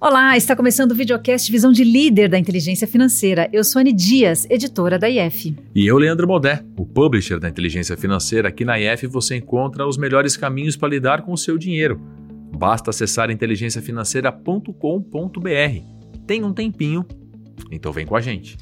Olá, está começando o videocast Visão de Líder da Inteligência Financeira. Eu sou Anne Dias, editora da IF. E eu, Leandro Modé, o publisher da Inteligência Financeira. Aqui na IF você encontra os melhores caminhos para lidar com o seu dinheiro. Basta acessar inteligenciafinanceira.com.br. Tem um tempinho, então vem com a gente.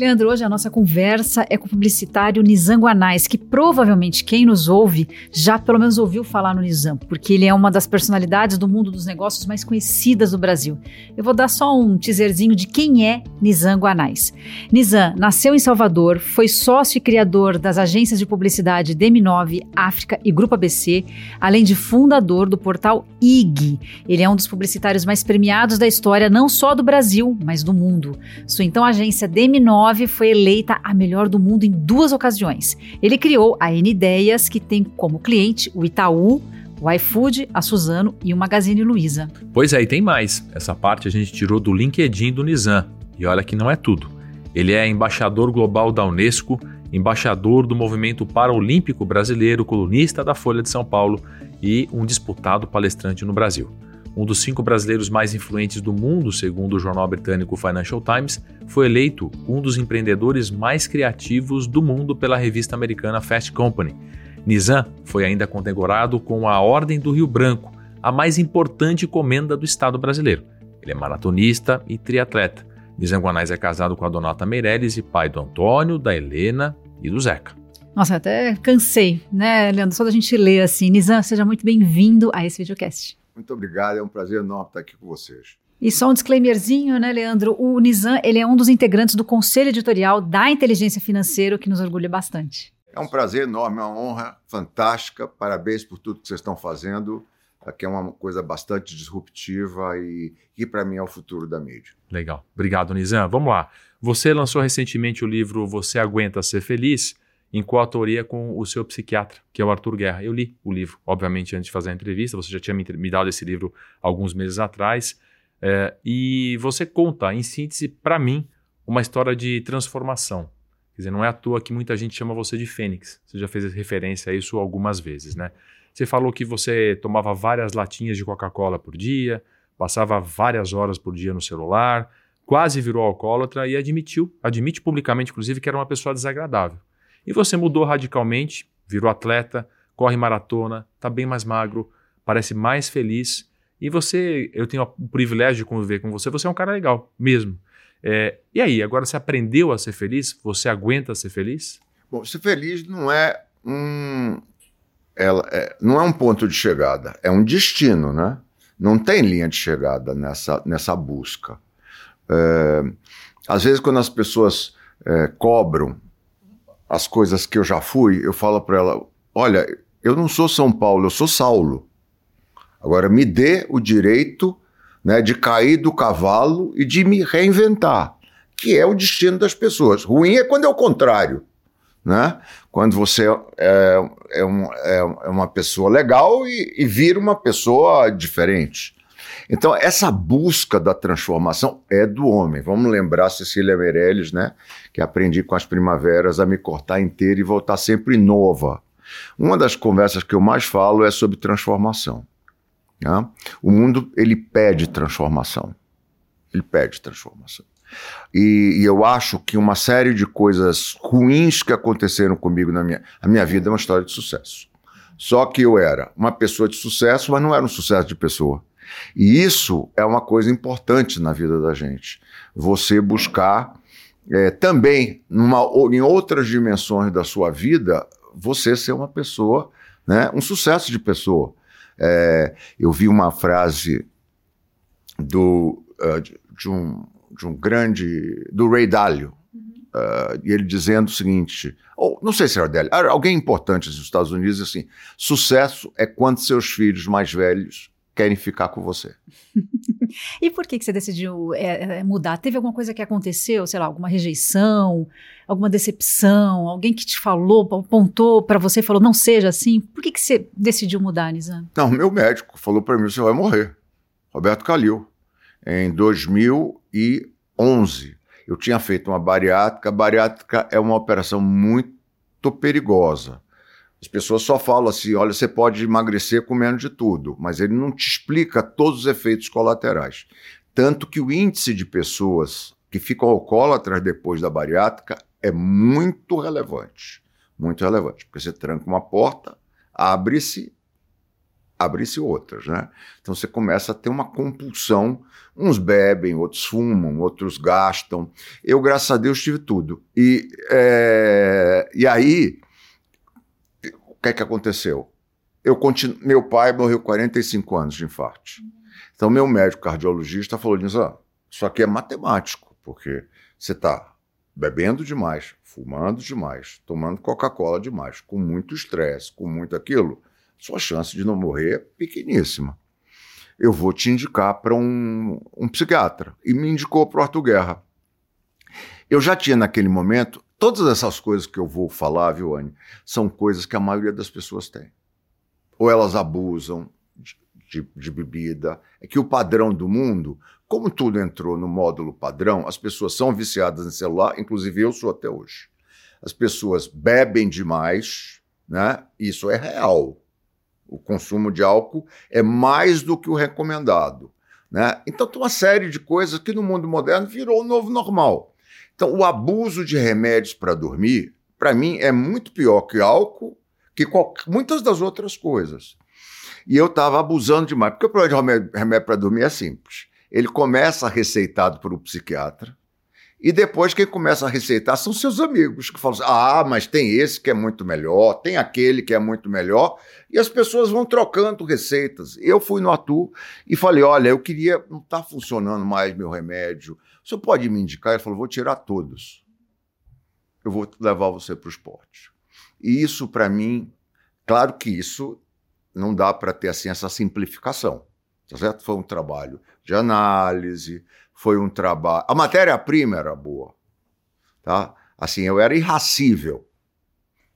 Leandro, hoje a nossa conversa é com o publicitário Nizam Guanais, que provavelmente quem nos ouve já pelo menos ouviu falar no Nizam, porque ele é uma das personalidades do mundo dos negócios mais conhecidas do Brasil. Eu vou dar só um teaserzinho de quem é Nizam Guanais. Nizam nasceu em Salvador, foi sócio e criador das agências de publicidade DM9, África e Grupo ABC, além de fundador do portal IG. Ele é um dos publicitários mais premiados da história, não só do Brasil, mas do mundo. Sua então agência DM9 2009 foi eleita a melhor do mundo em duas ocasiões. Ele criou a N Ideias, que tem como cliente o Itaú, o iFood, a Suzano e o Magazine Luiza. Pois é, tem mais. Essa parte a gente tirou do LinkedIn do Nizam. E olha que não é tudo. Ele é embaixador global da Unesco, embaixador do Movimento Paralímpico Brasileiro, colunista da Folha de São Paulo e um disputado palestrante no Brasil um dos cinco brasileiros mais influentes do mundo, segundo o jornal britânico Financial Times, foi eleito um dos empreendedores mais criativos do mundo pela revista americana Fast Company. Nizam foi ainda condecorado com a Ordem do Rio Branco, a mais importante comenda do Estado brasileiro. Ele é maratonista e triatleta. Nizam Guanais é casado com a Donata Meirelles e pai do Antônio, da Helena e do Zeca. Nossa, até cansei, né, Leandro? Só da gente ler assim. Nizam, seja muito bem-vindo a esse videocast. Muito obrigado, é um prazer enorme estar aqui com vocês. E só um disclaimerzinho, né, Leandro? O Nizam, ele é um dos integrantes do conselho editorial da Inteligência Financeira, que nos orgulha bastante. É um prazer enorme, é uma honra fantástica. Parabéns por tudo que vocês estão fazendo, que é uma coisa bastante disruptiva e que para mim é o futuro da mídia. Legal. Obrigado, Nizam. Vamos lá. Você lançou recentemente o livro Você Aguenta Ser Feliz em coautoria com o seu psiquiatra, que é o Arthur Guerra. Eu li o livro, obviamente, antes de fazer a entrevista, você já tinha me, dado esse livro alguns meses atrás, é, e você conta, em síntese, para mim, uma história de transformação. Quer dizer, não é à toa que muita gente chama você de Fênix. Você já fez referência a isso algumas vezes, né? Você falou que você tomava várias latinhas de Coca-Cola por dia, passava várias horas por dia no celular, quase virou alcoólatra e admitiu, admite publicamente, inclusive, que era uma pessoa desagradável. E você mudou radicalmente, virou atleta, corre maratona, está bem mais magro, parece mais feliz. E você, eu tenho o privilégio de conviver com você, você é um cara legal, mesmo. É, e aí, agora você aprendeu a ser feliz? Você aguenta ser feliz? Bom, ser feliz não é um. Ela é, não é um ponto de chegada, é um destino, né? Não tem linha de chegada nessa, nessa busca. É, às vezes, quando as pessoas é, cobram as coisas que eu já fui, eu falo para ela: olha, eu não sou São Paulo, eu sou Saulo. Agora me dê o direito né, de cair do cavalo e de me reinventar, que é o destino das pessoas. Ruim é quando é o contrário. Né? Quando você é, é, um, é, é uma pessoa legal e, e vira uma pessoa diferente. Então, essa busca da transformação é do homem. Vamos lembrar Cecília Meirelles, né? Que aprendi com as primaveras a me cortar inteira e voltar sempre nova. Uma das conversas que eu mais falo é sobre transformação. Né? O mundo, ele pede transformação. Ele pede transformação. E, e, eu acho que uma série de coisas ruins que aconteceram comigo na minha, a minha vida é uma história de sucesso. Só que eu era uma pessoa de sucesso, mas não era um sucesso de pessoa. E isso é uma coisa importante na vida da gente. Você buscar é, também, numa, em outras dimensões da sua vida, você ser uma pessoa, né, um sucesso de pessoa. É, eu vi uma frase do, uh, de, de, um, de um grande. do Ray Dalio, uh, e ele dizendo o seguinte: ou não sei se era dele, alguém importante nos Estados Unidos, assim: sucesso é quando seus filhos mais velhos querem ficar com você. e por que, que você decidiu é, é, mudar? Teve alguma coisa que aconteceu, sei lá, alguma rejeição, alguma decepção, alguém que te falou, apontou para você e falou, não seja assim? Por que, que você decidiu mudar, Nizam? Não, meu médico falou para mim, você vai morrer. Roberto Calil, em 2011. Eu tinha feito uma bariátrica. A bariátrica é uma operação muito muito perigosa. As pessoas só falam assim: olha, você pode emagrecer comendo de tudo, mas ele não te explica todos os efeitos colaterais. Tanto que o índice de pessoas que ficam alcoólatras depois da bariátrica é muito relevante. Muito relevante. Porque você tranca uma porta, abre-se, abre-se outras, né? Então você começa a ter uma compulsão. Uns bebem, outros fumam, outros gastam. Eu, graças a Deus, tive tudo. E, é, e aí que é que aconteceu? Eu continu... Meu pai morreu 45 anos de infarto. Então, meu médico cardiologista falou: ah, Isso aqui é matemático, porque você está bebendo demais, fumando demais, tomando Coca-Cola demais, com muito estresse, com muito aquilo, sua chance de não morrer é pequeníssima. Eu vou te indicar para um, um psiquiatra. E me indicou para o Arthur Guerra. Eu já tinha, naquele momento, Todas essas coisas que eu vou falar, viu, Anne, são coisas que a maioria das pessoas tem. Ou elas abusam de, de, de bebida. É que o padrão do mundo, como tudo entrou no módulo padrão, as pessoas são viciadas em celular, inclusive eu sou até hoje. As pessoas bebem demais, né? Isso é real. O consumo de álcool é mais do que o recomendado. Né? Então tem uma série de coisas que no mundo moderno virou o novo normal. Então, o abuso de remédios para dormir, para mim, é muito pior que álcool, que qualquer, muitas das outras coisas. E eu estava abusando demais, porque o problema de remédio, para dormir é simples. Ele começa receitado por um psiquiatra, e depois quem começa a receitar são seus amigos, que falam assim, ah, mas tem esse que é muito melhor, tem aquele que é muito melhor, e as pessoas vão trocando receitas. Eu fui no Atu e falei, olha, eu queria, não está funcionando mais meu remédio, senhor pode me indicar? Ele falou: vou tirar todos. Eu vou levar você para o esporte. E isso, para mim, claro que isso não dá para ter assim essa simplificação. Tá certo? Foi um trabalho de análise, foi um trabalho. A matéria-prima era boa. Tá? Assim, eu era irracível.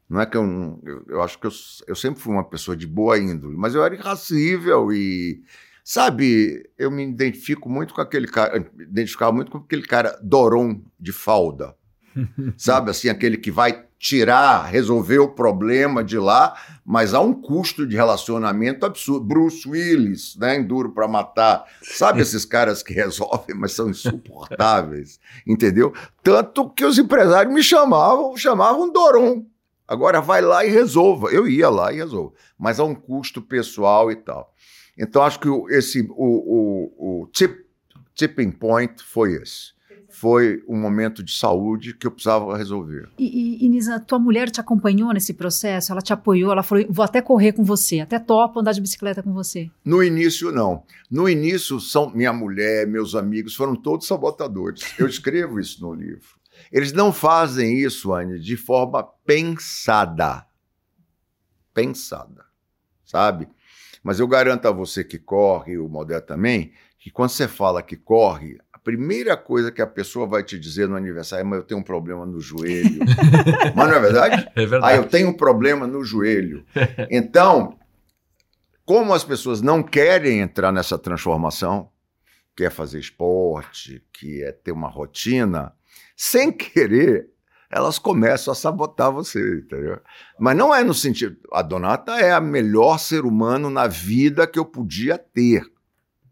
Não é que eu, eu, eu acho que eu, eu sempre fui uma pessoa de boa índole, mas eu era irracível e Sabe, eu me identifico muito com aquele cara, identificava muito com aquele cara Doron de falda. Sabe, assim, aquele que vai tirar, resolver o problema de lá, mas há um custo de relacionamento absurdo. Bruce Willis, né, em Duro para Matar. Sabe esses caras que resolvem, mas são insuportáveis, entendeu? Tanto que os empresários me chamavam, chamavam Doron. Agora vai lá e resolva. Eu ia lá e resolvo. Mas há um custo pessoal e tal. Então, acho que o, esse, o, o, o tip, tipping point foi esse. Foi um momento de saúde que eu precisava resolver. E, e, e Nisa, tua mulher te acompanhou nesse processo? Ela te apoiou? Ela falou: vou até correr com você, até topo andar de bicicleta com você? No início, não. No início, são minha mulher, meus amigos foram todos sabotadores. Eu escrevo isso no livro. Eles não fazem isso, Anne, de forma pensada. Pensada. Sabe? Mas eu garanto a você que corre, o Modé também, que quando você fala que corre, a primeira coisa que a pessoa vai te dizer no aniversário é: mas eu tenho um problema no joelho. mas não é verdade? É verdade. Ah, eu tenho um problema no joelho. Então, como as pessoas não querem entrar nessa transformação, quer fazer esporte, que é ter uma rotina, sem querer, elas começam a sabotar você, entendeu? Mas não é no sentido. A Donata é a melhor ser humano na vida que eu podia ter,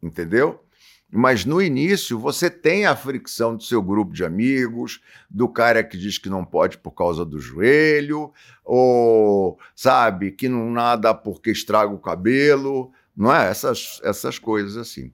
entendeu? Mas no início você tem a fricção do seu grupo de amigos, do cara que diz que não pode por causa do joelho, ou sabe, que não nada porque estraga o cabelo, não é? Essas, essas coisas assim.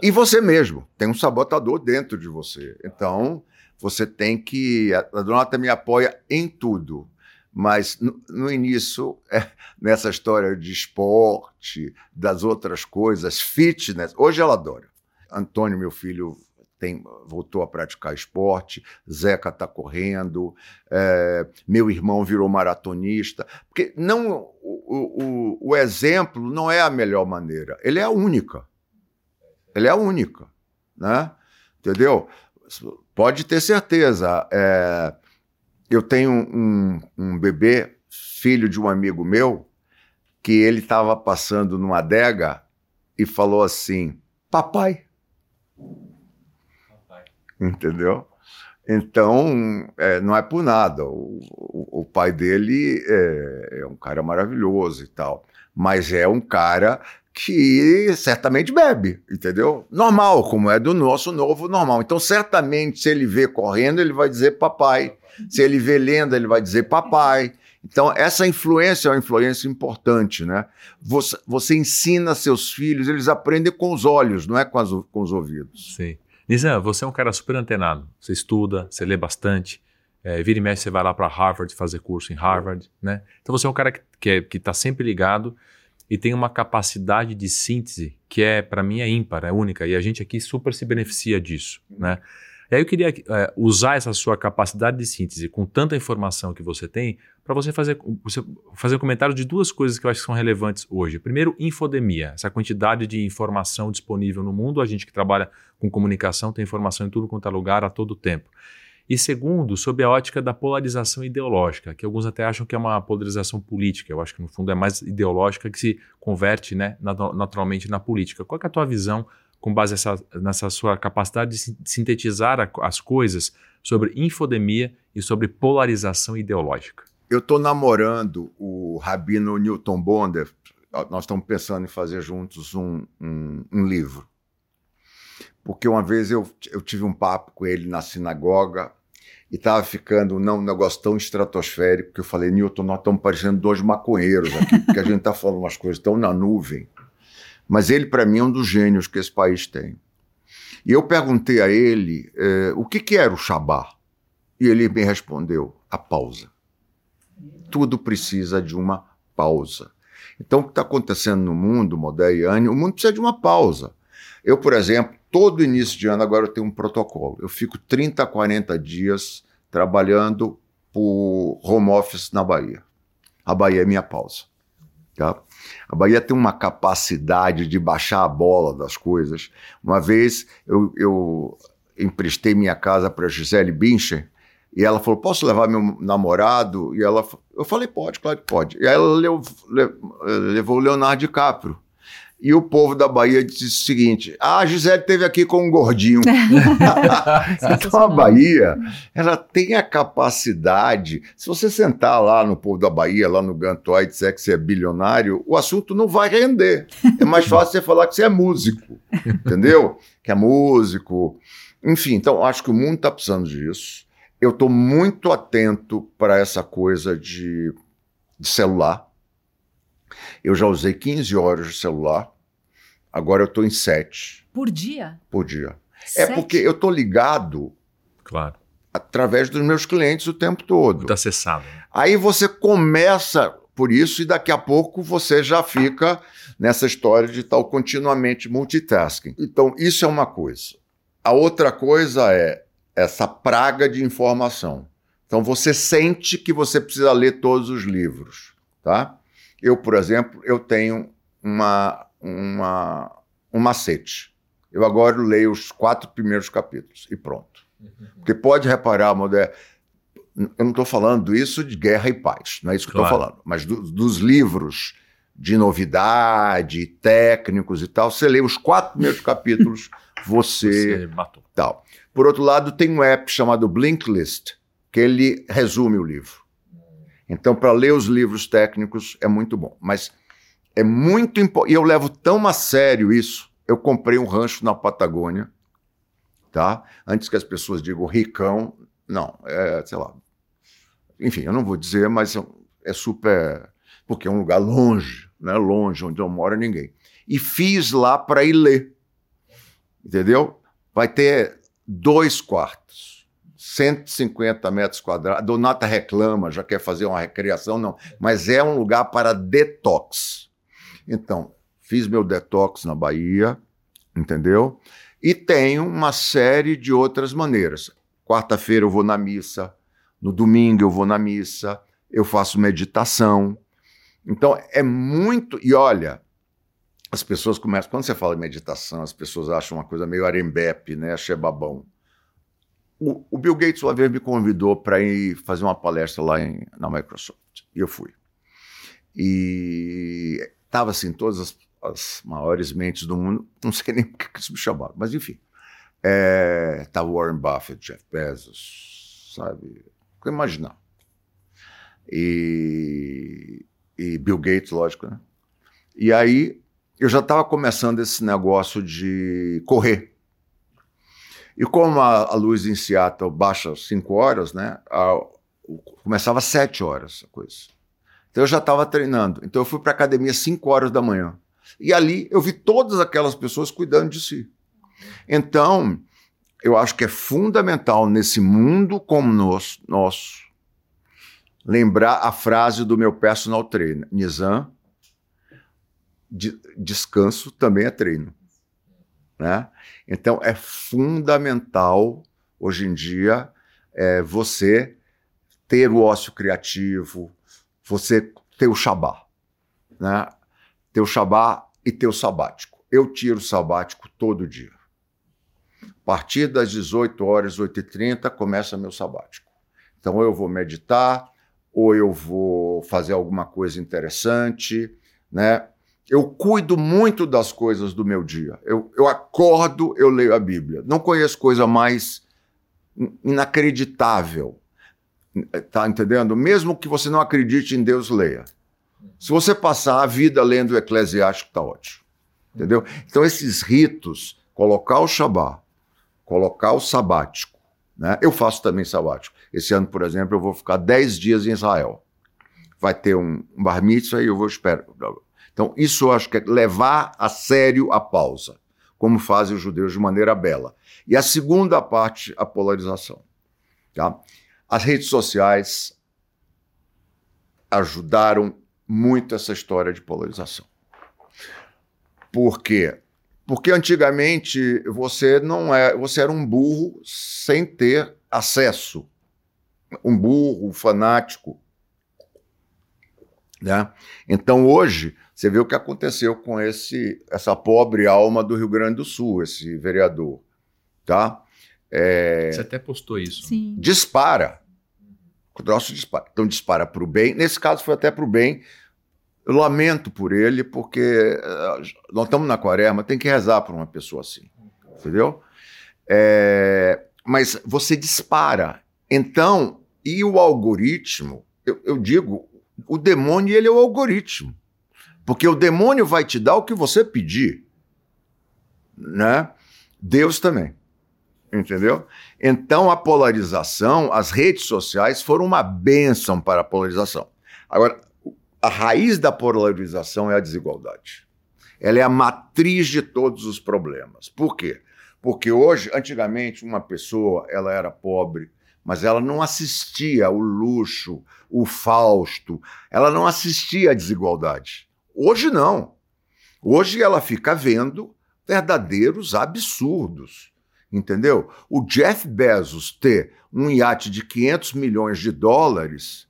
E você mesmo tem um sabotador dentro de você. Então, você tem que. A Donata me apoia em tudo. Mas no, no início, é, nessa história de esporte, das outras coisas, fitness, hoje ela adora. Antônio, meu filho, tem, voltou a praticar esporte, Zeca está correndo, é, meu irmão virou maratonista. Porque não, o, o, o exemplo não é a melhor maneira, ele é a única. Ele é a única. Né? Entendeu? Pode ter certeza. É, eu tenho um, um, bebê, filho de um amigo meu, que ele estava passando numa adega e falou assim: Papai. Papai. Entendeu? Então, é, não é por nada. O, o, o pai dele é, é, um cara maravilhoso e tal. Mas é um cara que certamente bebe, entendeu? Normal, como é do nosso novo normal. Então, certamente, se ele vê correndo, ele vai dizer papai. Se ele vê lenda, ele vai dizer papai. Então, essa influência é uma influência importante, né? Você, você ensina seus filhos, eles aprendem com os olhos, não é com, as, com os ouvidos. Sim. Nizam, você é um cara super antenado. Você estuda, você lê bastante. É, vira e mexe, você vai lá para Harvard fazer curso em Harvard, né? Então você é um cara que está que, é, que tá sempre ligado e tem uma capacidade de síntese que é, para mim, é ímpar, é única. E a gente aqui super se beneficia disso, né? E aí eu queria é, usar essa sua capacidade de síntese com tanta informação que você tem para você fazer, você fazer um comentário de duas coisas que eu acho que são relevantes hoje. Primeiro, infodemia, essa quantidade de informação disponível no mundo. A gente que trabalha com comunicação tem informação em tudo quanto é lugar a todo tempo. E segundo, sob a ótica da polarização ideológica, que alguns até acham que é uma polarização política. Eu acho que no fundo é mais ideológica que se converte né, naturalmente na política. Qual é a tua visão com base nessa, nessa sua capacidade de sintetizar a, as coisas sobre infodemia e sobre polarização ideológica? Eu estou namorando o Rabino Newton Bonder. Nós estamos pensando em fazer juntos um, um, um livro. Porque uma vez eu, eu tive um papo com ele na sinagoga e estava ficando não, um negócio tão estratosférico que eu falei, Newton, nós estamos parecendo dois maconheiros aqui, porque a gente está falando umas coisas tão na nuvem. Mas ele, para mim, é um dos gênios que esse país tem. E eu perguntei a ele eh, o que, que era o Shabá. E ele me respondeu: a pausa. Tudo precisa de uma pausa. Então, o que está acontecendo no mundo, Modéiane, o mundo precisa de uma pausa. Eu, por exemplo, todo início de ano agora eu tenho um protocolo. Eu fico 30, 40 dias trabalhando por home office na Bahia. A Bahia é minha pausa. Tá? A Bahia tem uma capacidade de baixar a bola das coisas. Uma vez eu, eu emprestei minha casa para Gisele Bincher e ela falou: Posso levar meu namorado? E ela, eu falei: Pode, claro que pode. E aí ela levou, levou o Leonardo DiCaprio. E o povo da Bahia disse o seguinte: ah, a Gisele esteve aqui com um gordinho. então a Bahia, ela tem a capacidade. Se você sentar lá no povo da Bahia, lá no Gantoy, e disser que você é bilionário, o assunto não vai render. É mais fácil você falar que você é músico, entendeu? Que é músico. Enfim, então acho que o mundo está precisando disso. Eu estou muito atento para essa coisa de, de celular. Eu já usei 15 horas de celular. Agora eu estou em sete. Por dia? Por dia. É sete? É porque eu estou ligado. Claro. Através dos meus clientes o tempo todo. Muito acessado. Né? Aí você começa por isso e daqui a pouco você já fica nessa história de estar continuamente multitasking. Então, isso é uma coisa. A outra coisa é essa praga de informação. Então, você sente que você precisa ler todos os livros, tá? Eu, por exemplo, eu tenho uma uma, um macete. Eu agora leio os quatro primeiros capítulos e pronto. Uhum. Porque pode reparar, Modé, eu não estou falando isso de guerra e paz, não é isso que claro. estou falando, mas do, dos livros de novidade, técnicos e tal, você lê os quatro primeiros capítulos, você, você matou. Tal. Por outro lado, tem um app chamado Blinklist, que ele resume o livro. Então, para ler os livros técnicos é muito bom. Mas é muito importante. E eu levo tão a sério isso. Eu comprei um rancho na Patagônia, tá? Antes que as pessoas digam ricão, não, é, sei lá. Enfim, eu não vou dizer, mas é super. Porque é um lugar longe, né? Longe, onde não mora ninguém. E fiz lá para ir ler. Entendeu? Vai ter dois quartos, 150 metros quadrados. Donata reclama, já quer fazer uma recreação, não. Mas é um lugar para detox. Então, fiz meu detox na Bahia, entendeu? E tenho uma série de outras maneiras. Quarta-feira eu vou na missa, no domingo eu vou na missa, eu faço meditação. Então é muito. E olha, as pessoas começam. Quando você fala em meditação, as pessoas acham uma coisa meio arembepe, né? Achei babão. O, o Bill Gates uma vez me convidou para ir fazer uma palestra lá em, na Microsoft. E eu fui. E Estava assim, todas as, as, maiores mentes do mundo, não sei nem por que eles me chamaram, mas enfim. É, tá Warren Buffett, Jeff Bezos, sabe? Imaginar. E, e Bill Gates, lógico, né? E aí eu já estava começando esse negócio de correr. E como a, a luz em Seattle baixa 5 horas, né? A, começava às 7 horas a coisa. Então eu já estava treinando. Então eu fui para a academia às 5 horas da manhã. E ali eu vi todas aquelas pessoas cuidando de si. Então, eu acho que é fundamental nesse mundo como nosso, nosso lembrar a frase do meu personal trainer, Nizam, de, descanso também é treino. Né? Então é fundamental hoje em dia é, você ter o ócio criativo, você ter o Shabá, né? ter o Shabá e ter o sabático. Eu tiro o sabático todo dia. A partir das 18 horas, 8h30, começa meu sabático. Então eu vou meditar, ou eu vou fazer alguma coisa interessante, né? Eu cuido muito das coisas do meu dia. Eu, eu acordo, eu leio a Bíblia. Não conheço coisa mais inacreditável. Tá entendendo? Mesmo que você não acredite em Deus, leia. Se você passar a vida lendo o Eclesiástico, tá ótimo. Entendeu? Então, esses ritos, colocar o Shabat, colocar o sabático, né? Eu faço também sabático. Esse ano, por exemplo, eu vou ficar 10 dias em Israel. Vai ter um bar mitzvah e eu vou esperar. Então, isso eu acho que é levar a sério a pausa, como fazem os judeus de maneira bela. E a segunda parte, a polarização. Tá? As redes sociais ajudaram muito essa história de polarização. Por quê? Porque antigamente você não é, você era um burro sem ter acesso um burro, um fanático. Né? Então hoje você vê o que aconteceu com esse essa pobre alma do Rio Grande do Sul, esse vereador, tá? É... Você até postou isso. Sim. Dispara. O troço dispara. Então dispara para o bem. Nesse caso foi até para o bem. Eu lamento por ele, porque eh, nós estamos na quaresma, tem que rezar para uma pessoa assim. Entendeu? É... Mas você dispara. Então, e o algoritmo, eu, eu digo, o demônio ele é o algoritmo. Porque o demônio vai te dar o que você pedir. Né? Deus também. Entendeu? Então a polarização, as redes sociais foram uma bênção para a polarização. Agora, a raiz da polarização é a desigualdade. Ela é a matriz de todos os problemas. Por quê? Porque hoje, antigamente, uma pessoa ela era pobre, mas ela não assistia o luxo, o Fausto, ela não assistia a desigualdade. Hoje não. Hoje ela fica vendo verdadeiros absurdos, entendeu? O Jeff Bezos ter um iate de 500 milhões de dólares,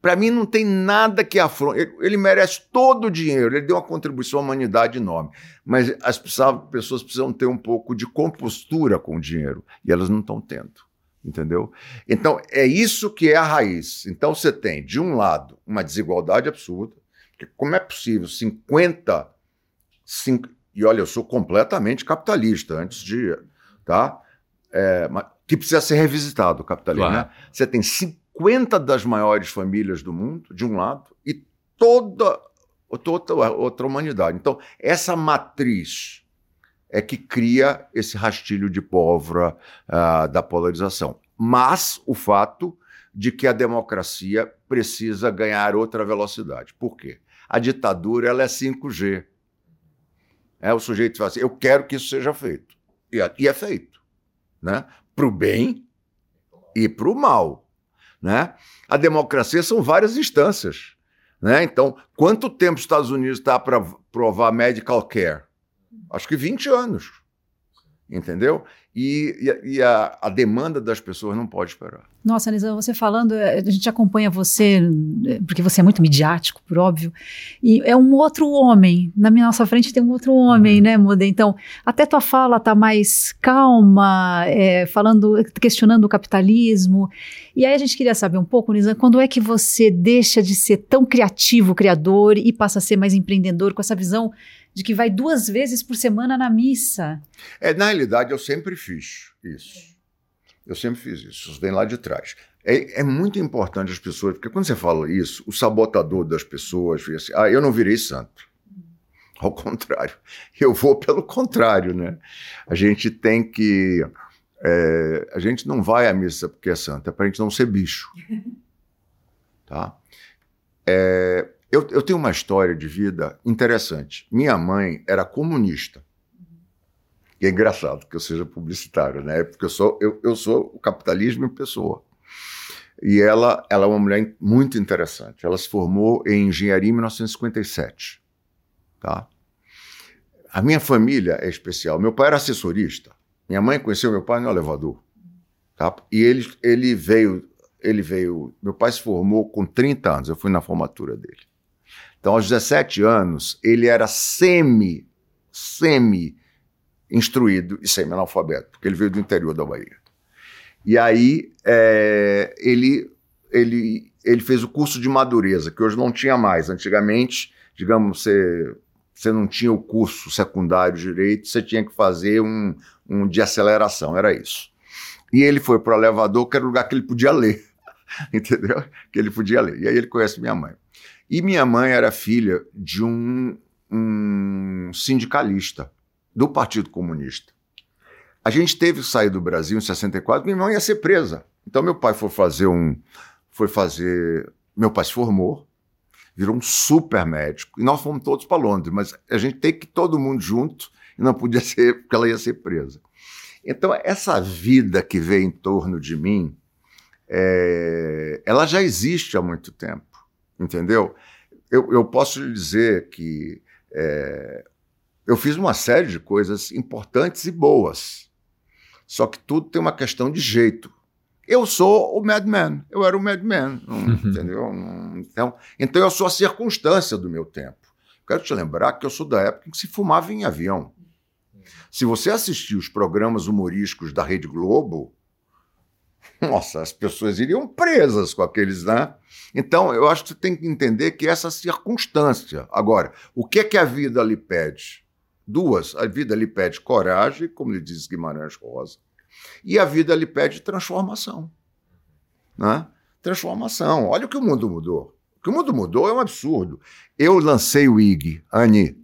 para mim não tem nada que afronte. Ele, merece todo o dinheiro, ele deu uma contribuição à humanidade enorme. Mas as pessoas precisam ter um pouco de compostura com o dinheiro, e elas não estão tendo entendeu? Então, é isso que é a raiz. Então, você tem, de um lado, uma desigualdade absurda, porque como é possível 50, 5, e olha, eu sou completamente capitalista antes de, tá? É, que precisa ser revisitado o capitalismo, claro. né? Você tem 50 das maiores famílias do mundo, de um lado, e toda, toda outra humanidade. Então, essa matriz é que cria esse rastilho de pólvora uh, da polarização. Mas o fato de que a democracia precisa ganhar outra velocidade. Por quê? A ditadura ela é 5G. É, o sujeito fala assim, eu quero que isso seja feito. E, e é feito. Né? Para o bem e para o mal. Né? A democracia são várias instâncias. Né? Então, quanto tempo os Estados Unidos está para provar medical care? Acho que 20 anos. Entendeu? E, e, e a, a, demanda das pessoas não pode esperar. Nossa, Anisa, você falando, eh, a gente acompanha você, eh, porque você é muito midiático, por óbvio, e é um outro homem. Na minha nossa frente tem um outro homem, uhum. né, Muda? Então, até tua fala tá mais calma, é, falando, questionando o capitalismo. E aí a gente queria saber um pouco, Nizam, quando é que você deixa de ser tão criativo, criador, e passa a ser mais empreendedor com essa visão de que vai duas vezes por semana na missa. É, na realidade, eu sempre fiz isso. Eu sempre fiz isso. Isso vem lá de trás. É, é, muito importante as pessoas, porque quando você fala isso, o sabotador das pessoas fica assim: ah, eu não virei santo. Ao contrário, eu vou pelo contrário, né? A gente tem que. É, a gente não vai à missa porque é santo, é para a gente não ser bicho. Tá? É, eu, eu tenho uma história de vida interessante. Minha mãe era comunista. E é engraçado que eu seja publicitário, né? Porque eu sou, eu, eu sou o capitalismo em pessoa. E ela, ela é uma mulher muito interessante. Ela se formou em engenharia em 1957. Tá? A minha família é especial. Meu pai era assessorista. Minha mãe conheceu meu pai no elevador. Tá? E ele, ele veio, ele veio. Meu pai se formou com 30 anos. Eu fui na formatura dele. Então, aos 17 anos, ele era semi, semi instruído e semi-analfabeto, porque ele veio do interior da Bahia. E aí é, ele, ele, ele fez o curso de madureza, que hoje não tinha mais. Antigamente, digamos, você, você não tinha o curso secundário direito, você tinha que fazer um, um de aceleração, era isso. E ele foi para o elevador, que era o lugar que ele podia ler, entendeu? Que ele podia ler. E aí ele conhece minha mãe. E minha mãe era filha de um, um sindicalista do Partido Comunista. A gente teve que sair do Brasil em 64, minha irmã ia ser presa. Então meu pai foi fazer um. Foi fazer. Meu pai se formou, virou um super médico, e nós fomos todos para Londres, mas a gente tem que todo mundo junto, e não podia ser, porque ela ia ser presa. Então, essa vida que veio em torno de mim, é, ela já existe há muito tempo, entendeu? Eu, eu posso dizer que é, eu fiz uma série de coisas importantes e boas. Só que tudo tem uma questão de jeito. Eu sou o madman, eu era o madman, entendeu? Então, então eu sou a circunstância do meu tempo. Quero te lembrar que eu sou da época em que se fumava em avião. Se você assistir os programas humorísticos da Rede Globo, nossa, as pessoas iriam presas com aqueles, né? Então, eu acho que você tem que entender que essa circunstância. Agora, o que é que a vida lhe pede? Duas, a vida lhe pede coragem, como lhe diz Guimarães Rosa, e a vida lhe pede transformação. Né? Transformação. Olha o que o mundo mudou. O que o mundo mudou é um absurdo. Eu lancei o IG, Ani.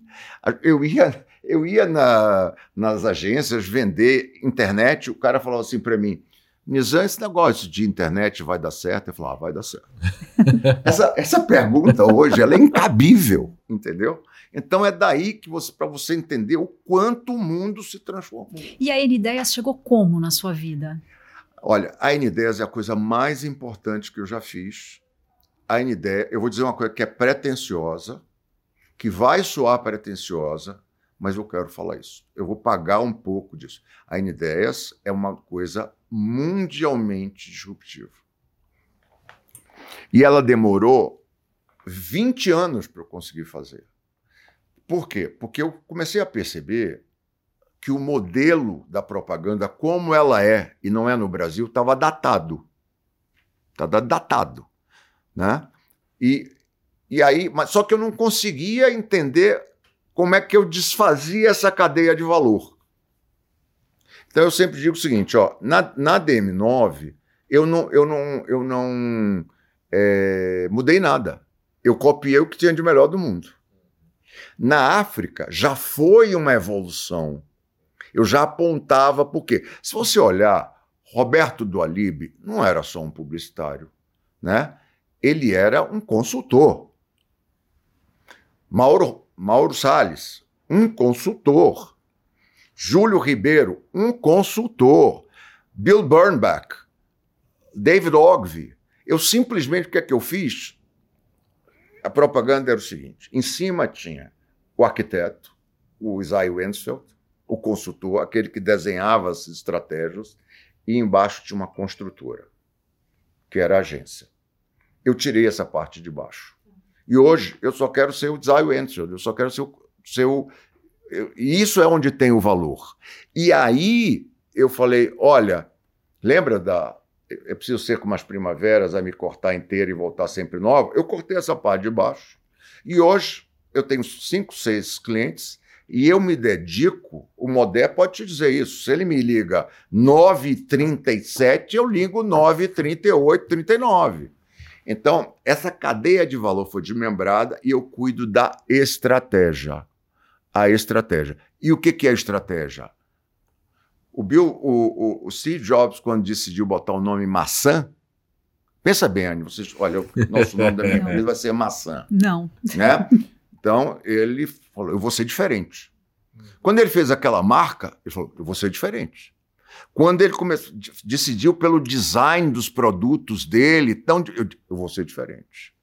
Eu ia, eu ia na, nas agências vender internet, o cara falou assim para mim: Nizam, esse negócio de internet vai dar certo? Eu falava, ah, vai dar certo. essa, essa pergunta hoje ela é incabível, entendeu? Então é daí que você, para você entender o quanto o mundo se transformou. E a N-Ideias chegou como na sua vida? Olha, a N-Ideias é a coisa mais importante que eu já fiz. A N-Ideias, eu vou dizer uma coisa que é pretensiosa, que vai soar pretensiosa, mas eu quero falar isso. Eu vou pagar um pouco disso. A N-Ideias é uma coisa mundialmente disruptiva. E ela demorou 20 anos para eu conseguir fazer. Por quê? Porque eu comecei a perceber que o modelo da propaganda, como ela é e não é no Brasil, estava datado. Estava datado. Né? E, e aí, mas só que eu não conseguia entender como é que eu desfazia essa cadeia de valor. Então eu sempre digo o seguinte, ó, na, na DM9 eu não, eu não, eu não é, mudei nada. Eu copiei o que tinha de melhor do mundo. Na África já foi uma evolução. Eu já apontava porque, se você olhar, Roberto do Alibe não era só um publicitário, né? Ele era um consultor. Mauro, Mauro Salles, um consultor. Júlio Ribeiro, um consultor. Bill Burnback, David Ogilvy. Eu simplesmente, o que é que eu fiz? A propaganda era o seguinte: em cima tinha o arquiteto, o Isaiah Wensfeld, o consultor, aquele que desenhava as estratégias, e embaixo tinha uma construtora, que era a agência. Eu tirei essa parte de baixo. E hoje eu só quero ser o Isaiah Wensfeld, eu só quero ser o, ser o isso é onde tem o valor. E aí eu falei: olha, lembra da. É preciso ser como as primaveras, a me cortar inteira e voltar sempre nova. Eu cortei essa parte de baixo. E hoje eu tenho cinco, seis clientes E eu me dedico, o Modé pode te dizer isso. Se ele me liga 9h37, eu ligo 9h38, 39. Então, essa cadeia de valor foi desmembrada e eu cuido da estratégia. A estratégia. E o que, que é estratégia? O, Bill, o, o, o Steve Jobs, quando decidiu botar o nome maçã, pensa bem, Anny, vocês, olha, o nosso nome da minha empresa vai ser maçã. Não. Né? Então, ele falou: eu vou ser diferente. Quando ele fez aquela marca, ele falou: eu vou ser diferente. Quando ele começou, decidiu pelo design dos produtos dele, então, eu, eu vou ser diferente.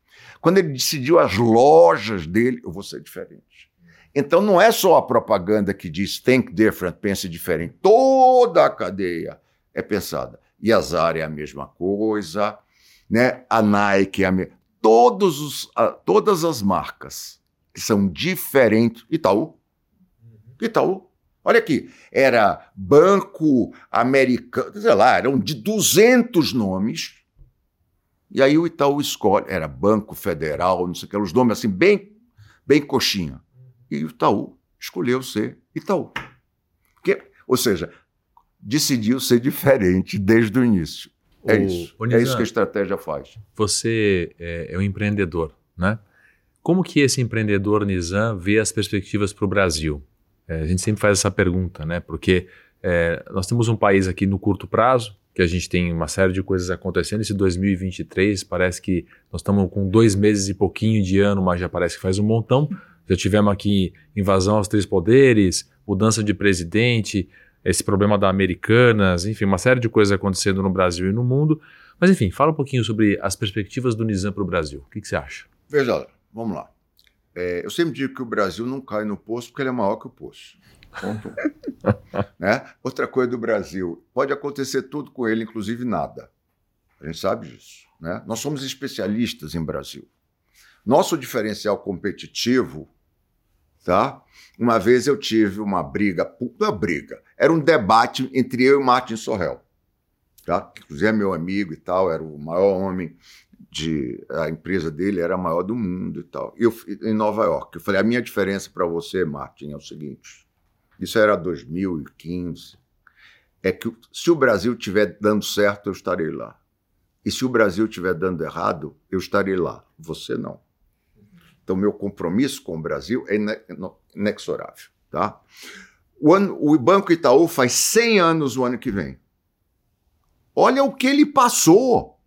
Quando ele decidiu as lojas dele, eu vou ser diferente. Então, não é só a propaganda que diz think different, pense diferente. Toda a cadeia é pensada. E a Zara é a mesma coisa, né? a Nike é a mesma. Todos os, todas as marcas que são diferentes. Itaú. Itaú. Olha aqui, era Banco Americano, sei lá, eram de 200 nomes. E aí o Itaú escolhe, era Banco Federal, não sei o que, os nomes assim, bem, bem coxinha. E o Itaú escolheu ser Itaú. Que, ou seja, decidiu ser diferente desde o início. É o, isso. é isso que a estratégia faz. Você é, é um empreendedor, né? Como que esse empreendedor Nizam vê as perspectivas para o Brasil? É, a gente sempre faz essa pergunta, né? Porque é, nós temos um país aqui no curto prazo, que a gente tem uma série de coisas acontecendo. Esse 2023 parece que nós estamos com dois meses e pouquinho de ano, mas já parece que faz um montão. Já tivemos aqui invasão aos três poderes, mudança de presidente, esse problema da Americanas, enfim, uma série de coisas acontecendo no Brasil e no mundo. Mas enfim, fala um pouquinho sobre as perspectivas do Nizam para o Brasil. O que, que você acha? Veja, Vamos lá. É, eu sempre digo que o Brasil não cai no poço porque ele é maior que o poço. Né? Outra coisa do Brasil, pode acontecer tudo com ele, inclusive nada. A gente sabe disso. Né? Nós somos especialistas em Brasil. Nosso diferencial competitivo, tá? Uma vez eu tive uma briga, uma briga, era um debate entre eu e Martin Sorrell, tá? Que inclusive é meu amigo e tal, era o maior homem de a empresa dele era a maior do mundo e tal. Eu em Nova York, eu falei: "A minha diferença para você, Martin, é o seguinte. Isso era 2015. É que se o Brasil estiver dando certo, eu estarei lá. E se o Brasil estiver dando errado, eu estarei lá. Você não. Então, meu compromisso com o Brasil é inexorável. Tá? O, ano, o Banco Itaú faz 100 anos o ano que vem. Olha o que ele passou,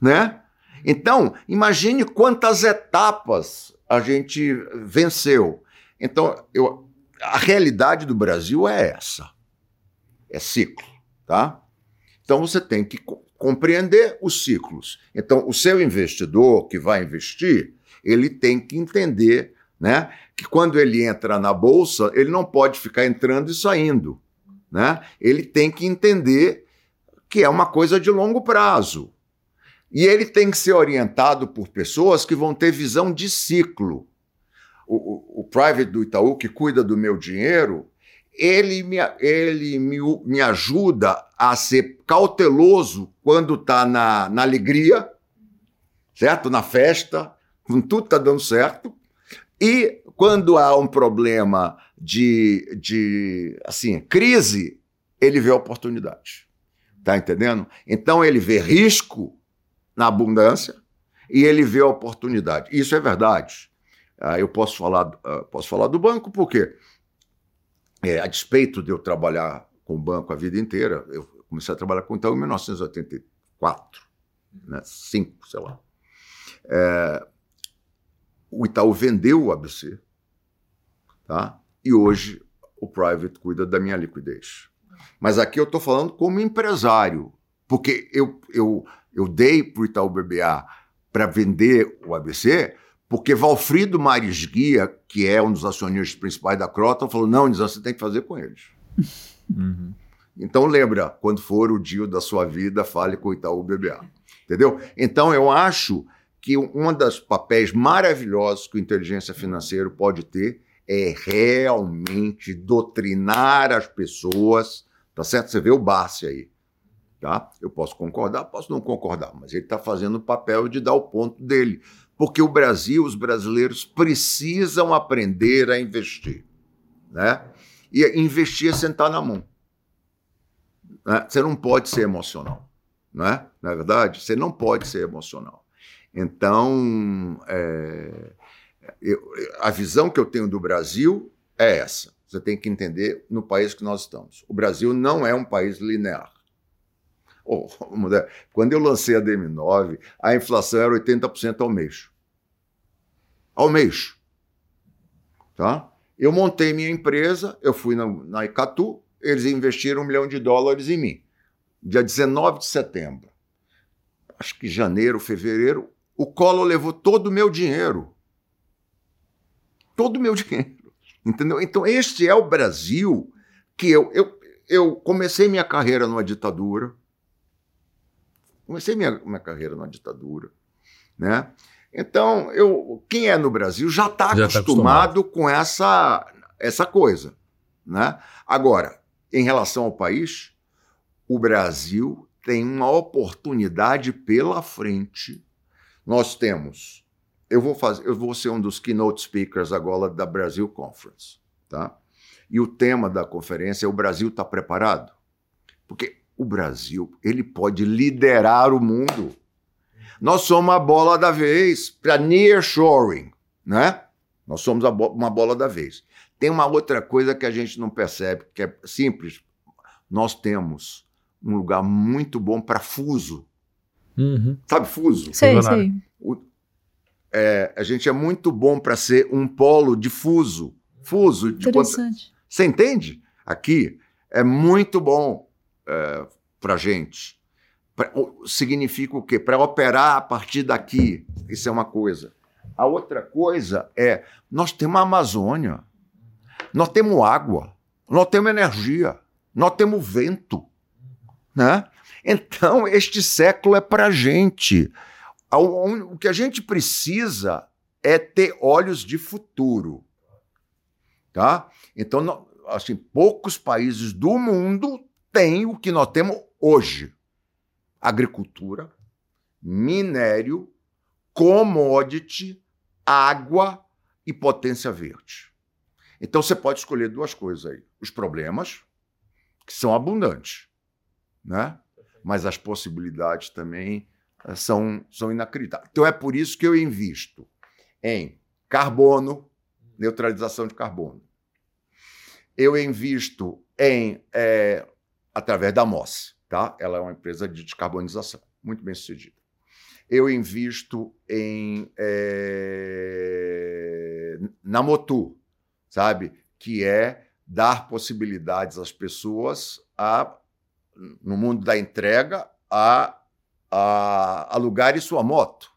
né? Então, imagine quantas etapas a gente venceu. Então, eu, a realidade do Brasil é essa. É ciclo, tá? Então você tem que compreender os ciclos. Então, o seu investidor que vai investir, ele tem que entender, né, que quando ele entra na bolsa, ele não pode ficar entrando e saindo, né? Ele tem que entender que é uma coisa de longo prazo. E ele tem que ser orientado por pessoas que vão ter visão de ciclo. O, o, o private do Itaú, que cuida do meu dinheiro, ele me, ele me, me ajuda a ser cauteloso quando está na, na alegria, certo? Na festa, quando tudo está dando certo. E quando há um problema de, de assim, crise, ele vê oportunidade. Tá entendendo? Então ele vê risco na abundância e ele vê a oportunidade. Isso é verdade. Ah, eu posso falar, ah, posso falar do banco porque, é, a despeito de eu trabalhar com o banco a vida inteira, eu comecei a trabalhar com o Itaú em 1984, né, 5, sei lá. É, o Itaú vendeu o ABC, tá? e hoje o private cuida da minha liquidez. Mas aqui eu estou falando como empresário, porque eu, eu eu dei para o Itaú BBA para vender o ABC, porque Valfrido Maris Guia, que é um dos acionistas principais da Crota, falou: não, Nizam, você tem que fazer com eles. Uhum. Então lembra, quando for o dia da sua vida, fale com o Itaú BBA. Entendeu? Então eu acho que um dos papéis maravilhosos que o inteligência financeira pode ter é realmente doutrinar as pessoas, tá certo? Você vê o Barsi aí. Tá? Eu posso concordar, posso não concordar, mas ele está fazendo o papel de dar o ponto dele. Porque o Brasil, os brasileiros precisam aprender a investir. né? E investir é sentar na mão. Né? Você não pode ser emocional, não é? Não é verdade? Você não pode ser emocional. Então, é, eu, a visão que eu tenho do Brasil é essa. Você tem que entender no país que nós estamos. O Brasil não é um país linear. Oh, quando eu lancei a DM9, a inflação era 80% ao mês. Ao mês. Tá? Eu montei minha empresa, eu fui na, na Icatu, eles investiram um milhão de dólares em mim. Dia 19 de setembro. Acho que janeiro, fevereiro, o Collor levou todo o meu dinheiro. Todo o meu dinheiro. Entendeu? Então, este é o Brasil que eu, eu, eu comecei minha carreira numa ditadura. Comecei minha, minha carreira numa ditadura. Né? Então, eu, quem é no Brasil já está acostumado, tá acostumado com essa, essa coisa. Né? Agora, em relação ao país, o Brasil tem uma oportunidade pela frente. Nós temos eu vou fazer, eu vou ser um dos keynote speakers agora da Brasil Conference, tá? E o tema da conferência é o Brasil está preparado? Porque o Brasil, ele pode liderar o mundo. Nós somos a bola da vez para nearshoring, né? Nós somos bo uma bola da vez. Tem uma outra coisa que a gente não percebe, que é simples. Nós temos um lugar muito bom para fuso. Uhum. Sabe fuso? Sei, sei. O, é, a gente é muito bom para ser um polo difuso. Fuso. Interessante. Quanto... Você entende? Aqui é muito bom é, para gente. Pra, significa o quê? Para operar a partir daqui. Isso é uma coisa. A outra coisa é: nós temos a Amazônia, nós temos água, nós temos energia, nós temos vento. Né? Então, este século é para gente. O que a gente precisa é ter olhos de futuro. Tá? Então, assim, poucos países do mundo têm o que nós temos hoje: agricultura, minério, commodity, água e potência verde. Então você pode escolher duas coisas aí: os problemas, que são abundantes, né? mas as possibilidades também são, são inacreditáveis. Então é por isso que eu invisto em carbono, neutralização de carbono. Eu invisto em, é, através da MOS, tá? ela é uma empresa de descarbonização, muito bem sucedida. Eu invisto em é, na Motu, sabe? Que é dar possibilidades às pessoas a, no mundo da entrega a a alugar sua moto.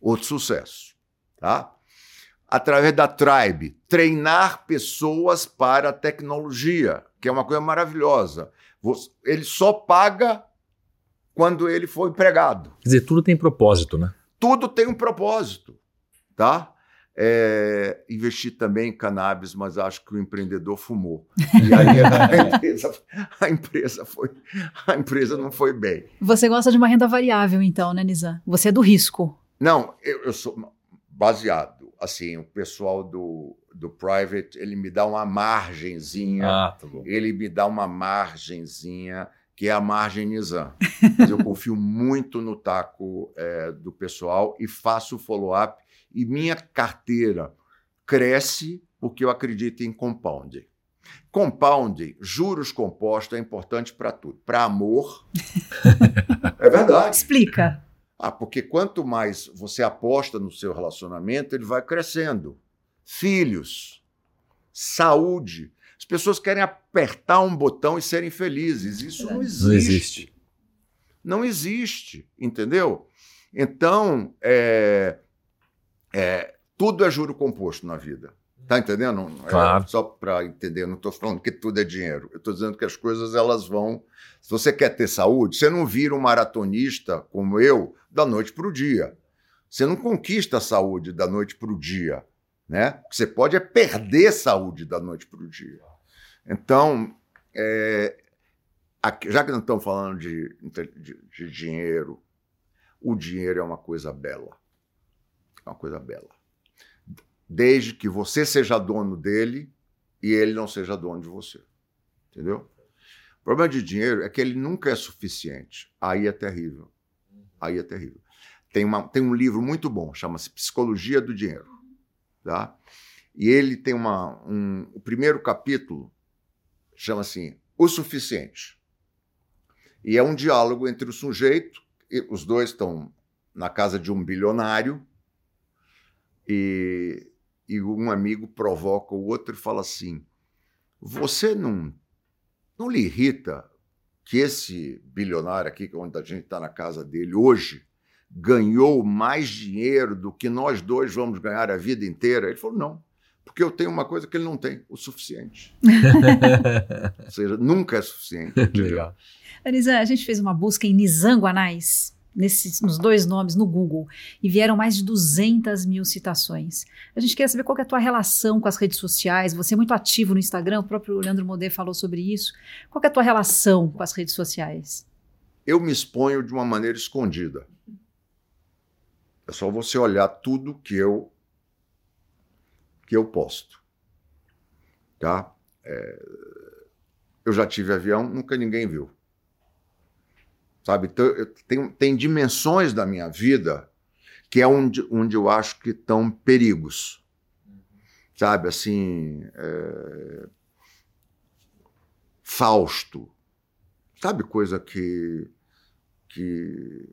Outro sucesso. Tá? Através da Tribe, treinar pessoas para a tecnologia, que é uma coisa maravilhosa. Ele só paga quando ele for empregado. Quer dizer, tudo tem propósito, né? Tudo tem um propósito, tá? é, investi também em cannabis, mas acho que o empreendedor fumou. E aí a empresa, a empresa, foi, a empresa não foi bem. Você gosta de uma renda variável, então, né, Nizam? Você é do risco. Não, eu, eu sou baseado. Assim, o pessoal do, do private, ele me dá uma margenzinha. Ah, tá. Ele me dá uma margenzinha que é a margem Nizam. Mas eu confio muito no taco é, do pessoal e faço follow-up e minha carteira cresce porque eu acredito em compounding. Compounding, juros compostos, é importante para tudo. Para amor. é verdade. Explica. Ah, porque quanto mais você aposta no seu relacionamento, ele vai crescendo. Filhos, saúde. As pessoas querem apertar um botão e serem felizes. Isso não existe. Não existe. Não existe, entendeu? Então, é, é, tudo é juro composto na vida. Tá entendendo? É, claro. É, só para entender, não estou falando que tudo é dinheiro. Eu estou dizendo que as coisas elas vão. Se você quer ter saúde, você não vira um maratonista como eu da noite para o dia. Você não conquista a saúde da noite para o dia. Né? O que você pode é perder saúde da noite para o dia. Então, é, aqui, já que não estamos falando de, de, de dinheiro, o dinheiro é uma coisa bela é uma coisa bela. Desde que você seja dono dele e ele não seja dono de você. Entendeu? O problema de dinheiro é que ele nunca é suficiente. Aí é terrível. Aí é terrível. Tem, uma, tem um livro muito bom, chama-se Psicologia do Dinheiro. Tá? E ele tem uma. Um, o primeiro capítulo chama assim O Suficiente. E é um diálogo entre o sujeito, os dois estão na casa de um bilionário, e, e um amigo provoca o outro e fala assim: Você não, não lhe irrita que esse bilionário aqui, é onde a gente está na casa dele hoje, ganhou mais dinheiro do que nós dois vamos ganhar a vida inteira? Ele falou: Não, porque eu tenho uma coisa que ele não tem: o suficiente. Ou seja, nunca é suficiente. Legal. Anisa, a gente fez uma busca em Nizanguanais nos dois nomes no Google e vieram mais de 200 mil citações. A gente quer saber qual que é a tua relação com as redes sociais. Você é muito ativo no Instagram, o próprio Leandro Modé falou sobre isso. Qual que é a tua relação com as redes sociais? Eu me exponho de uma maneira escondida. É só você olhar tudo que eu que eu posto, tá? É, eu já tive avião, nunca ninguém viu sabe? Então, tem, tem dimensões da minha vida que é onde, onde eu acho que estão perigos, sabe? Assim, é... Fausto, sabe? Coisa que, que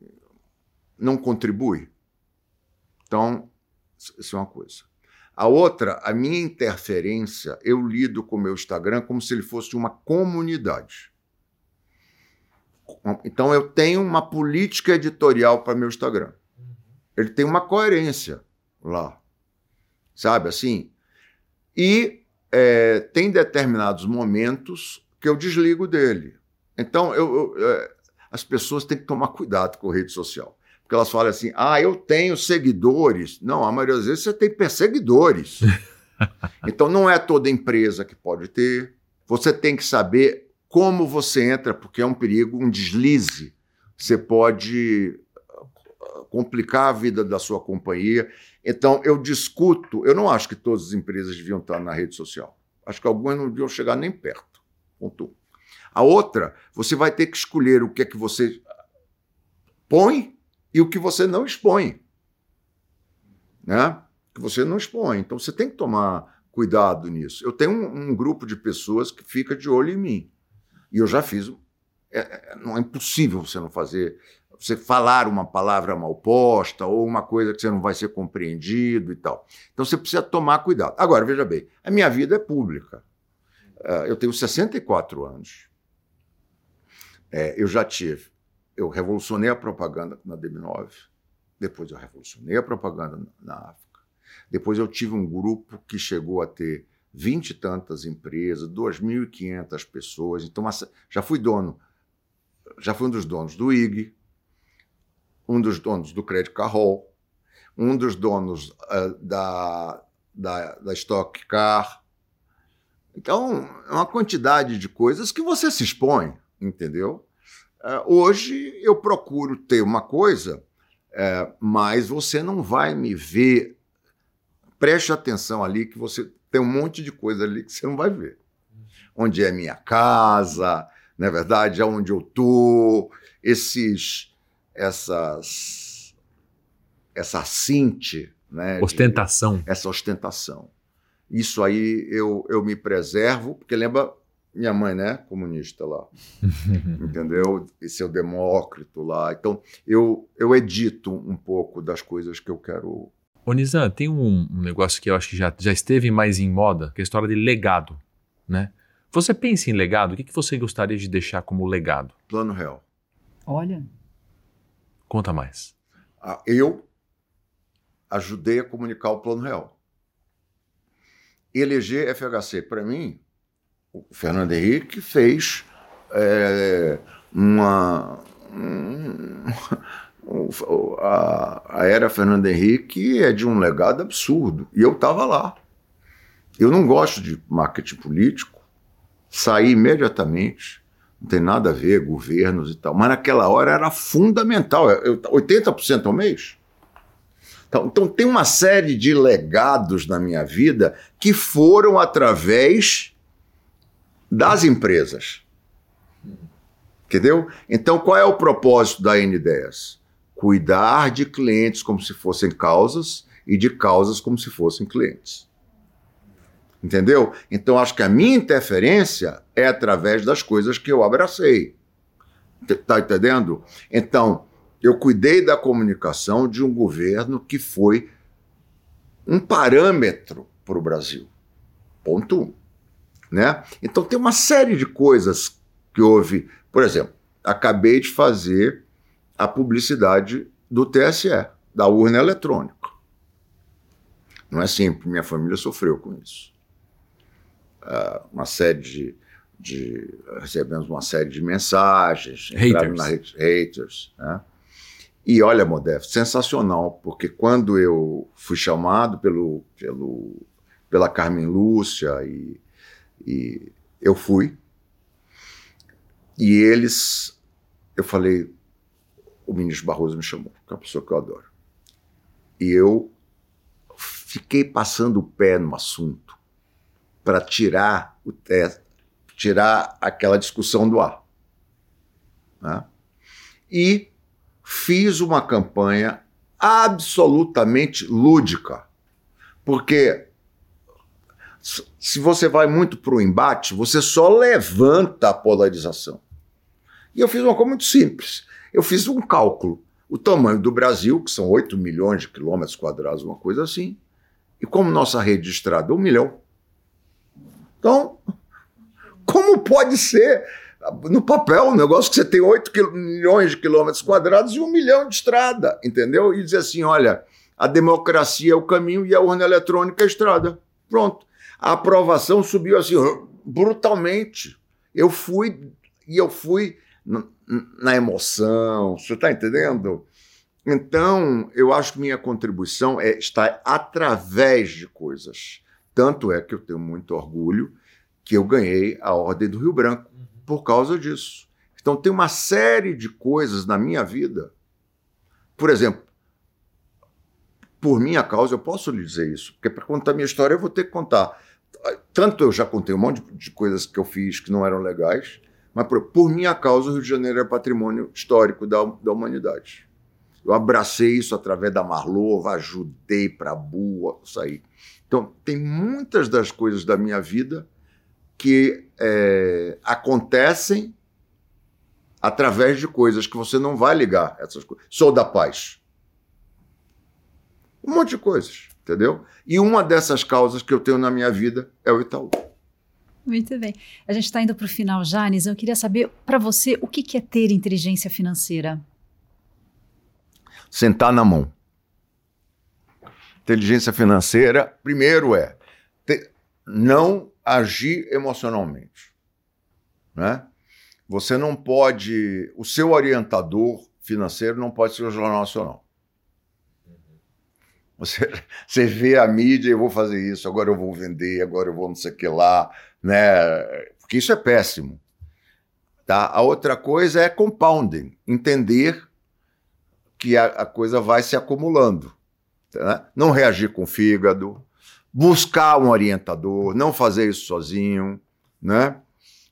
não contribui. Então, isso é uma coisa. A outra, a minha interferência, eu lido com o meu Instagram como se ele fosse uma comunidade. Então eu tenho uma política editorial para meu Instagram. Ele tem uma coerência lá, sabe assim? E é, tem determinados momentos que eu desligo dele. Então eu, eu, é, as pessoas têm que tomar cuidado com a rede social. Porque elas falam assim: ah, eu tenho seguidores. Não, a maioria das vezes você tem perseguidores. então não é toda empresa que pode ter. Você tem que saber como você entra, porque é um perigo, um deslize. Você pode uh, complicar a vida da sua companhia. Então, eu discuto. Eu não acho que todas as empresas deviam estar na rede social. Acho que algumas não deviam chegar nem perto. Ponto. A outra, você vai ter que escolher o que é que você põe e o que você não expõe. Né? Que você não expõe. Então, você tem que tomar cuidado nisso. Eu tenho um, um grupo de pessoas que fica de olho em mim. E eu já fiz. É, é, não é impossível você não fazer. Você falar uma palavra mal posta ou uma coisa que você não vai ser compreendido e tal. Então você precisa tomar cuidado. Agora, veja bem, a minha vida é pública. Uh, eu tenho 64 anos. É, eu já tive. Eu revolucionei a propaganda na DB9. Depois eu revolucionei a propaganda na África. Depois eu tive um grupo que chegou a ter vinte e tantas empresas, 2.500 pessoas. Então, já fui dono, já fui um dos donos do IG, um dos donos do Credit Carroll, um dos donos uh, da, da, da Stock Car. Então, é uma quantidade de coisas que você se expõe, entendeu? Uh, hoje eu procuro ter uma coisa, uh, mas você não vai me ver. Preste atenção ali que você tem um monte de coisa ali que você não vai ver. Onde é minha casa, na é verdade, aonde eu tô, esses, essas, essa cinte, né? Ostentação. De, essa ostentação. Isso aí eu, eu me preservo, porque lembra minha mãe, né? Comunista lá. entendeu? E seu Demócrito lá. Então, eu, eu edito um pouco das coisas que eu quero Ô Nizam, tem um, um, negócio que eu acho que já, já esteve mais em moda, que é a história de legado, né? Você pensa em legado, o que, que você gostaria de deixar como legado? Plano real. Olha. Conta mais. Ah, eu ajudei a comunicar o plano real. Eleger FHC, para mim, o Fernando Henrique fez é, uma, um, a, a era Fernando Henrique é de um legado absurdo. E eu estava lá. Eu não gosto de marketing político, saí imediatamente, não tem nada a ver, governos e tal. Mas naquela hora era fundamental. Eu, 80% ao mês. Então, então, tem uma série de legados na minha vida que foram através das empresas. Entendeu? Então, qual é o propósito da N10? Cuidar de clientes como se fossem causas e de causas como se fossem clientes. Entendeu? Então, acho que a minha interferência é através das coisas que eu abracei. Tá entendendo? Então, eu cuidei da comunicação de um governo que foi um parâmetro para o Brasil. Ponto um. Né? Então tem uma série de coisas que houve. Por exemplo, acabei de fazer a publicidade do TSE, da urna eletrônica. Não é simples, minha família sofreu com isso. Uh, uma série de, de, Recebemos uma série de mensagens. Haters. Na, haters né? E olha, Modesto, sensacional, porque quando eu fui chamado pelo, pelo, pela Carmen Lúcia e, e eu fui, e eles, eu falei, o ministro Barroso me chamou, que é uma pessoa que eu adoro. E eu fiquei passando o pé no assunto para tirar o tirar aquela discussão do ar. Né? E fiz uma campanha absolutamente lúdica. Porque se você vai muito para o embate, você só levanta a polarização. E eu fiz uma coisa muito simples. Eu fiz um cálculo. O tamanho do Brasil, que são 8 milhões de quilômetros quadrados, uma coisa assim. E como nossa rede de estrada, um milhão. Então, como pode ser no papel, um negócio que você tem 8 milhões de quilômetros quadrados e um milhão de estrada, entendeu? E dizer assim: olha, a democracia é o caminho e a urna eletrônica é a estrada. Pronto. A aprovação subiu assim brutalmente. Eu fui e eu fui na emoção, você está entendendo? Então, eu acho que minha contribuição é estar através de coisas. Tanto é que eu tenho muito orgulho que eu ganhei a Ordem do Rio Branco por causa disso. Então, tem uma série de coisas na minha vida. Por exemplo, por minha causa, eu posso lhe dizer isso, porque para contar minha história eu vou ter que contar. Tanto eu já contei um monte de coisas que eu fiz que não eram legais, mas por, por minha causa o Rio de Janeiro é patrimônio histórico da, da humanidade. Eu abracei isso através da Marlova, ajudei para a Bua sair. Então, tem muitas das coisas da minha vida que é, acontecem através de coisas que você não vai ligar essas coisas. Sou da paz. Um monte de coisas, entendeu? E uma dessas causas que eu tenho na minha vida é o Itaú. Muito bem. A gente está indo para o final já, Anis. Eu queria saber, para você, o que, que é ter inteligência financeira? Sentar na mão. Inteligência financeira, primeiro é ter, não agir emocionalmente. Né? Você não pode. O seu orientador financeiro não pode ser o Jornal Nacional. Você, você vê a mídia, eu vou fazer isso, agora eu vou vender, agora eu vou não sei o que lá, né? Porque isso é péssimo. Tá? A outra coisa é compounding, entender que a, a coisa vai se acumulando. Tá? Não reagir com o fígado, buscar um orientador, não fazer isso sozinho, né?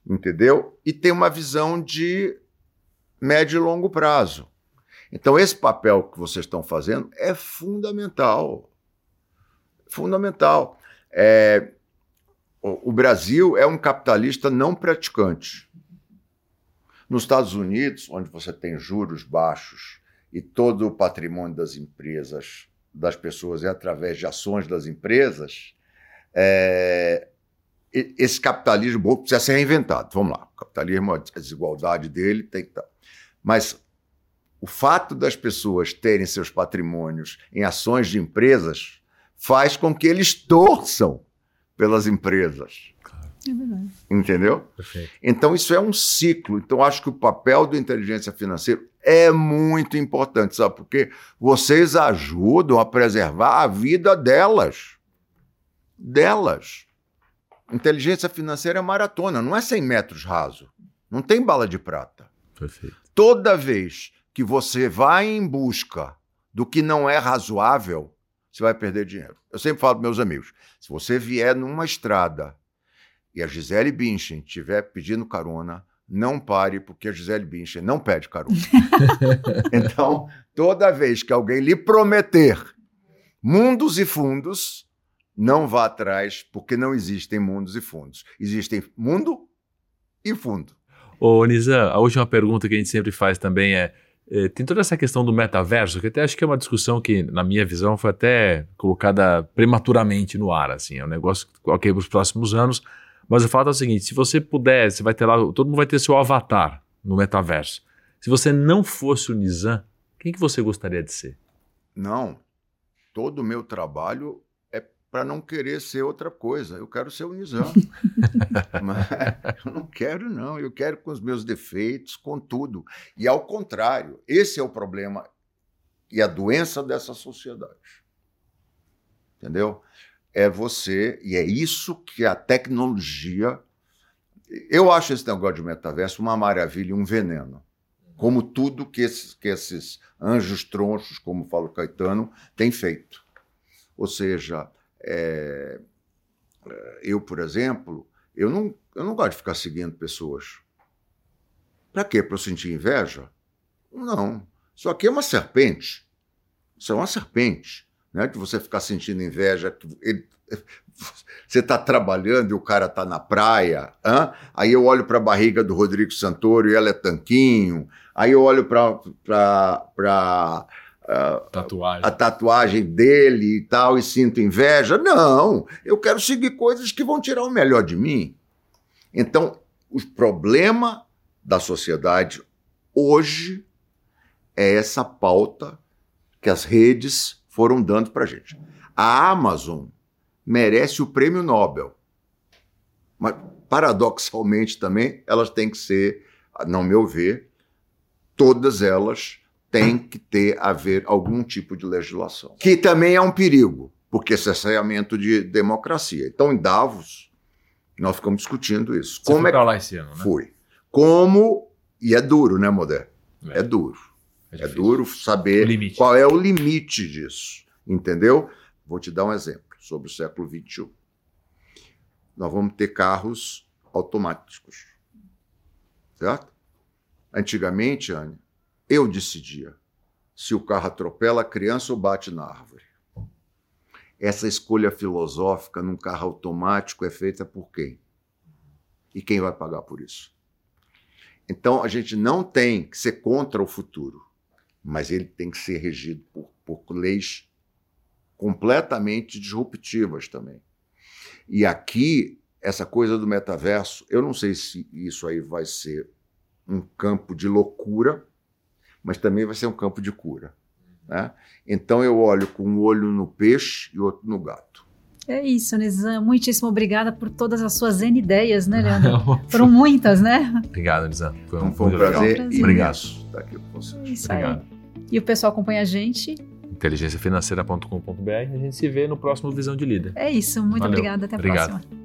Entendeu? E ter uma visão de médio e longo prazo. Então, esse papel que vocês estão fazendo é fundamental. Fundamental. É, o, Brasil é um capitalista não praticante. Nos Estados Unidos, onde você tem juros baixos e todo o patrimônio das empresas das pessoas é através de ações das empresas, é, esse capitalismo precisa ser reinventado. Vamos lá, o capitalismo, a desigualdade dele tem que estar. Tá. Mas o fato das pessoas terem seus patrimônios em ações de empresas faz com que eles torçam pelas empresas. É verdade. Entendeu? Perfeito. Então, isso é um ciclo. Então, acho que o papel do inteligência financeira é muito importante, sabe? Porque vocês ajudam a preservar a vida delas. Delas. Inteligência financeira é maratona, não é 100 metros raso. Não tem bala de prata. Perfeito. Toda vez que você vai em busca do que não é razoável, você vai perder dinheiro. Eu sempre falo para meus amigos: se você vier numa estrada e a Gisele Bündchen estiver pedindo carona, não pare, porque a Gisele Bündchen não pede carona. então, toda vez que alguém lhe prometer mundos e fundos, não vá atrás, porque não existem mundos e fundos. Existem mundo e fundo. Ô, Nizam, a última pergunta que a gente sempre faz também é, é, tem toda essa questão do metaverso, que até acho que é uma discussão que, na minha visão, foi até colocada prematuramente no ar, assim, é um negócio, ok, para os próximos anos, mas o fato é o seguinte: se você puder, você vai ter lá, todo mundo vai ter seu avatar no metaverso. Se você não fosse o Nizam, quem que você gostaria de ser? Não. Todo o meu trabalho é para não querer ser outra coisa. Eu quero ser o Nizam. Mas eu não quero, não. Eu quero com os meus defeitos, com tudo. E ao contrário, esse é o problema e a doença dessa sociedade. Entendeu? é você, e é isso que a tecnologia. Eu acho esse negócio de metaverso uma maravilha e um veneno. Como tudo que esses, que esses anjos tronchos, como fala o Caetano, têm feito. Ou seja, é, eu, por exemplo, eu não, eu não gosto de ficar seguindo pessoas. Para quê? Para eu sentir inveja? Não. Isso aqui é uma serpente. Isso é uma serpente né? De você ficar sentindo inveja. Ele, você está trabalhando e o cara está na praia. Hein? Aí eu olho para a barriga do Rodrigo Santoro e ela é tanquinho. Aí eu olho para uh, tatuagem. a tatuagem dele e tal e sinto inveja. Não, eu quero seguir coisas que vão tirar o melhor de mim. Então, o problema da sociedade hoje é essa pauta que as redes foram dando para a gente. A Amazon merece o prêmio Nobel. Mas, paradoxalmente também, elas têm que ser, não meu ver, todas elas têm que ter a ver algum tipo de legislação. Que também é um perigo, porque esse é cerceamento de democracia. Então, em Davos, nós ficamos discutindo isso. Você Como é que lá esse ano, né? Fui. Como e é duro, né, Modé? É. é duro. É, é duro saber qual é o limite disso, entendeu? Vou te dar um exemplo sobre o século XXI. Nós vamos ter carros automáticos, certo? Antigamente, Anne, eu decidia se o carro atropela a criança ou bate na árvore. Essa escolha filosófica num carro automático é feita por quem? E quem vai pagar por isso? Então, a gente não tem que ser contra o futuro mas ele tem que ser regido por, por leis completamente disruptivas também. E aqui, essa coisa do metaverso, eu não sei se isso aí vai ser um campo de loucura, mas também vai ser um campo de cura. Né? Então eu olho com um olho no peixe e outro no gato. É isso, Nizam. Muitíssimo obrigada por todas as suas N ideias, né, Leandro? Foram muitas, né? Obrigado, Nizam. Foi um, foi um prazer, prazer Obrigado. estar aqui com vocês. Isso Obrigado. Aí. E o pessoal acompanha a gente. Inteligenciafinanceira.com.br. A gente se vê no próximo Visão de Líder. É isso. Muito Valeu. obrigada. Até a Obrigado. próxima.